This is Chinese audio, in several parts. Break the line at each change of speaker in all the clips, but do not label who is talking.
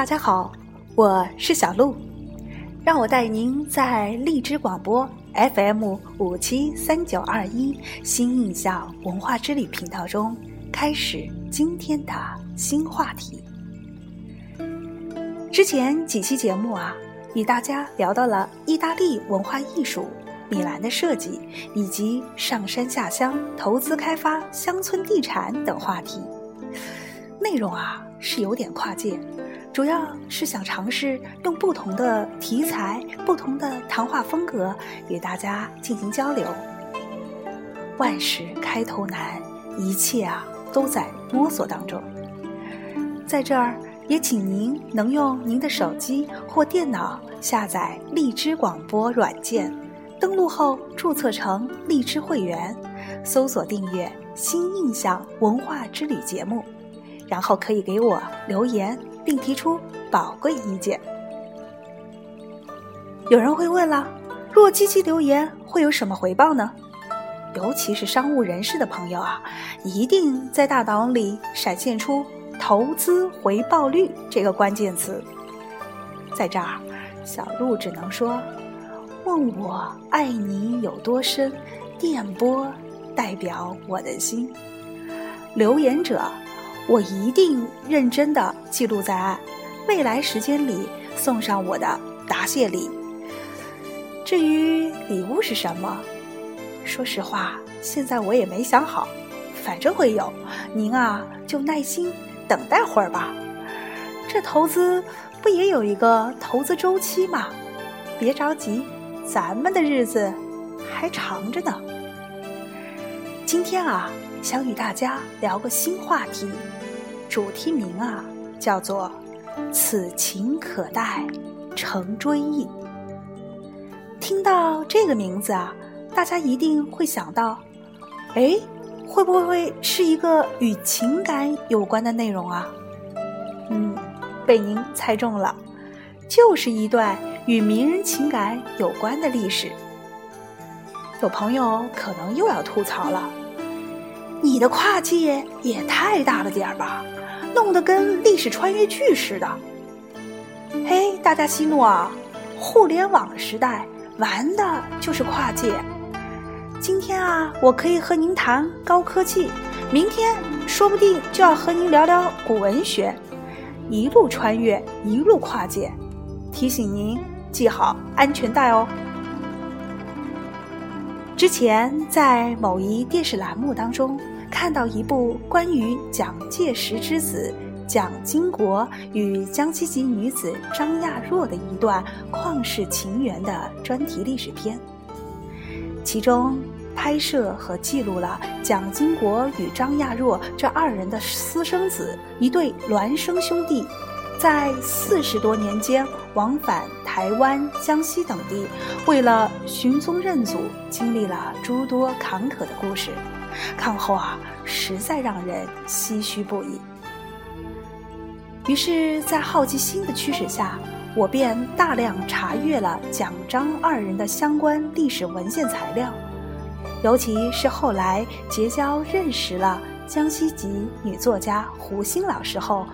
大家好，我是小鹿，让我带您在荔枝广播 FM 五七三九二一新印象文化之旅频道中开始今天的新话题。之前几期节目啊，与大家聊到了意大利文化艺术、米兰的设计以及上山下乡投资开发乡村地产等话题，内容啊是有点跨界。主要是想尝试用不同的题材、不同的谈话风格与大家进行交流。万事开头难，一切啊都在摸索当中。在这儿也请您能用您的手机或电脑下载荔枝广播软件，登录后注册成荔枝会员，搜索订阅《新印象文化之旅》节目，然后可以给我留言。并提出宝贵意见。有人会问了：若积极留言会有什么回报呢？尤其是商务人士的朋友啊，一定在大脑里闪现出“投资回报率”这个关键词。在这儿，小鹿只能说：问我爱你有多深，电波代表我的心。留言者。我一定认真的记录在案，未来时间里送上我的答谢礼。至于礼物是什么，说实话，现在我也没想好，反正会有，您啊就耐心等待会儿吧。这投资不也有一个投资周期吗？别着急，咱们的日子还长着呢。今天啊，想与大家聊个新话题。主题名啊，叫做“此情可待成追忆”。听到这个名字啊，大家一定会想到，哎，会不会是一个与情感有关的内容啊？嗯，被您猜中了，就是一段与名人情感有关的历史。有朋友可能又要吐槽了，你的跨界也太大了点儿吧？弄得跟历史穿越剧似的。嘿，大家息怒啊！互联网时代玩的就是跨界。今天啊，我可以和您谈高科技；明天说不定就要和您聊聊古文学。一路穿越，一路跨界。提醒您系好安全带哦。之前在某一电视栏目当中。看到一部关于蒋介石之子蒋经国与江西籍女子张亚若的一段旷世情缘的专题历史片，其中拍摄和记录了蒋经国与张亚若这二人的私生子一对孪生兄弟，在四十多年间往返台湾、江西等地，为了寻宗认祖，经历了诸多坎坷的故事。看后啊，实在让人唏嘘不已。于是，在好奇心的驱使下，我便大量查阅了蒋张二人的相关历史文献材料，尤其是后来结交认识了江西籍女作家胡心老师后，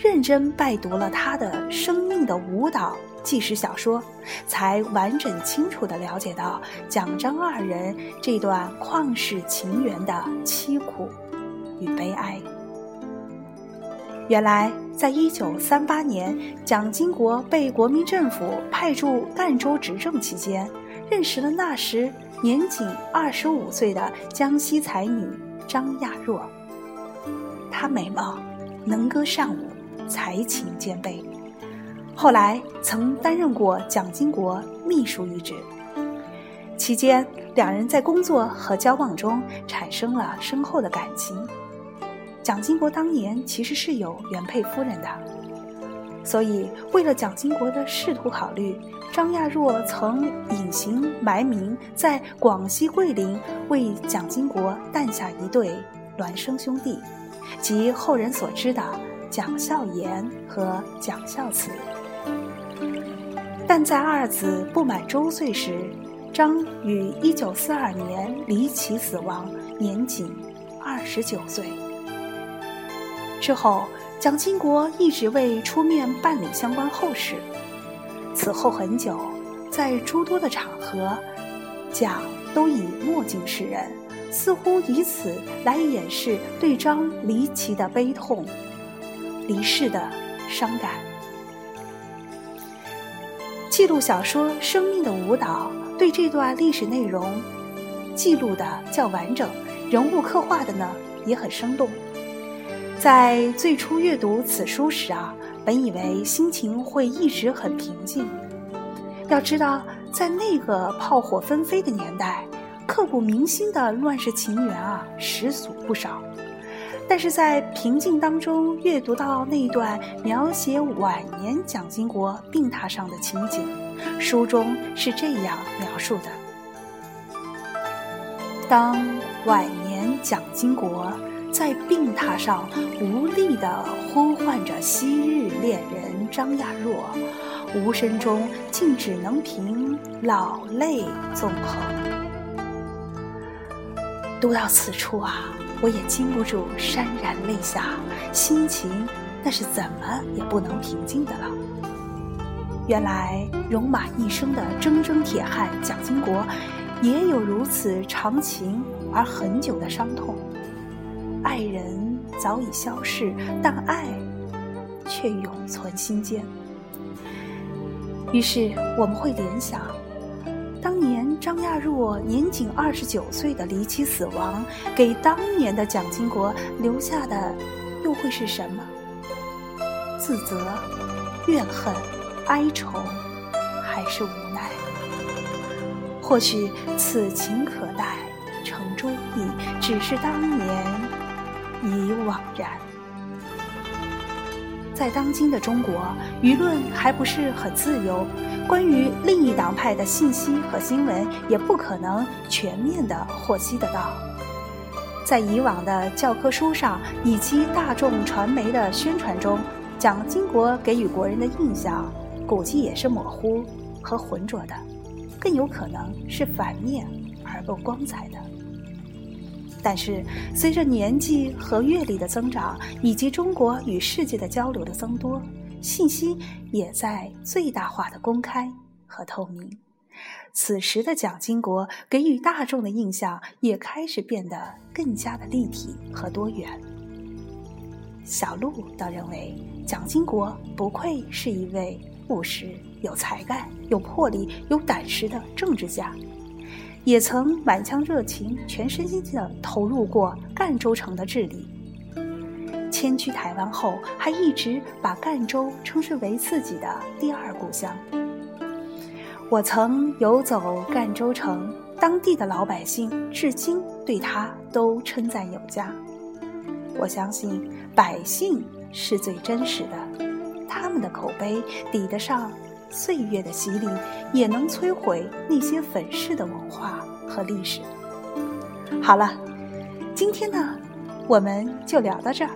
认真拜读了他的《生命的舞蹈》。纪实小说，才完整清楚地了解到蒋张二人这段旷世情缘的凄苦与悲哀。原来，在一九三八年，蒋经国被国民政府派驻赣州执政期间，认识了那时年仅二十五岁的江西才女张亚若。她美貌，能歌善舞，才情兼备。后来曾担任过蒋经国秘书一职，期间两人在工作和交往中产生了深厚的感情。蒋经国当年其实是有原配夫人的，所以为了蒋经国的仕途考虑，张亚若曾隐形埋名在广西桂林，为蒋经国诞下一对孪生兄弟，即后人所知的蒋孝严和蒋孝慈。但在二子不满周岁时，张于一九四二年离奇死亡，年仅二十九岁。之后，蒋经国一直未出面办理相关后事。此后很久，在诸多的场合，蒋都以墨镜示人，似乎以此来掩饰对张离奇的悲痛、离世的伤感。记录小说《生命的舞蹈》对这段历史内容记录的较完整，人物刻画的呢也很生动。在最初阅读此书时啊，本以为心情会一直很平静。要知道，在那个炮火纷飞的年代，刻骨铭心的乱世情缘啊，实属不少。但是在平静当中阅读到那段描写晚年蒋经国病榻上的情景，书中是这样描述的：当晚年蒋经国在病榻上无力地呼唤着昔日恋人张亚若，无声中竟只能凭老泪纵横。读到此处啊。我也禁不住潸然泪下，心情那是怎么也不能平静的了。原来戎马一生的铮铮铁汉蒋经国，也有如此长情而很久的伤痛。爱人早已消逝，但爱却永存心间。于是我们会联想。当年张亚若年仅二十九岁的离奇死亡，给当年的蒋经国留下的又会是什么？自责、怨恨、哀愁，还是无奈？或许此情可待成追忆，只是当年已惘然。在当今的中国，舆论还不是很自由。关于另一党派的信息和新闻，也不可能全面的获悉得到。在以往的教科书上以及大众传媒的宣传中，蒋经国给予国人的印象，估计也是模糊和浑浊的，更有可能是反面而不光彩的。但是，随着年纪和阅历的增长，以及中国与世界的交流的增多。信息也在最大化的公开和透明，此时的蒋经国给予大众的印象也开始变得更加的立体和多元。小鹿倒认为，蒋经国不愧是一位务实、有才干、有魄力、有胆识的政治家，也曾满腔热情、全身心地投入过赣州城的治理。迁居台湾后，还一直把赣州称之为自己的第二故乡。我曾游走赣州城，当地的老百姓至今对他都称赞有加。我相信百姓是最真实的，他们的口碑抵得上岁月的洗礼，也能摧毁那些粉饰的文化和历史。好了，今天呢，我们就聊到这儿。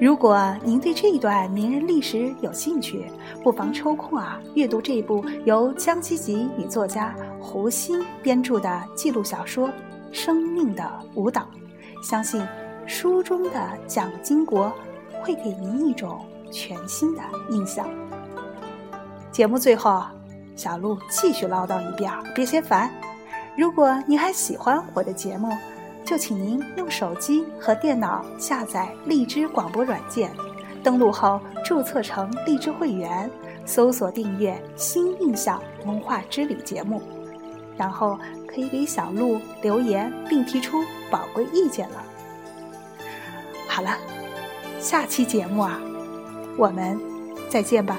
如果您对这一段名人历史有兴趣，不妨抽空啊阅读这部由江基吉女作家胡欣编著的记录小说《生命的舞蹈》，相信书中的蒋经国会给您一种全新的印象。节目最后，小鹿继续唠叨一遍，别嫌烦。如果您还喜欢我的节目，就请您用手机和电脑下载荔枝广播软件，登录后注册成荔枝会员，搜索订阅“新印象文化之旅”节目，然后可以给小鹿留言并提出宝贵意见了。好了，下期节目啊，我们再见吧。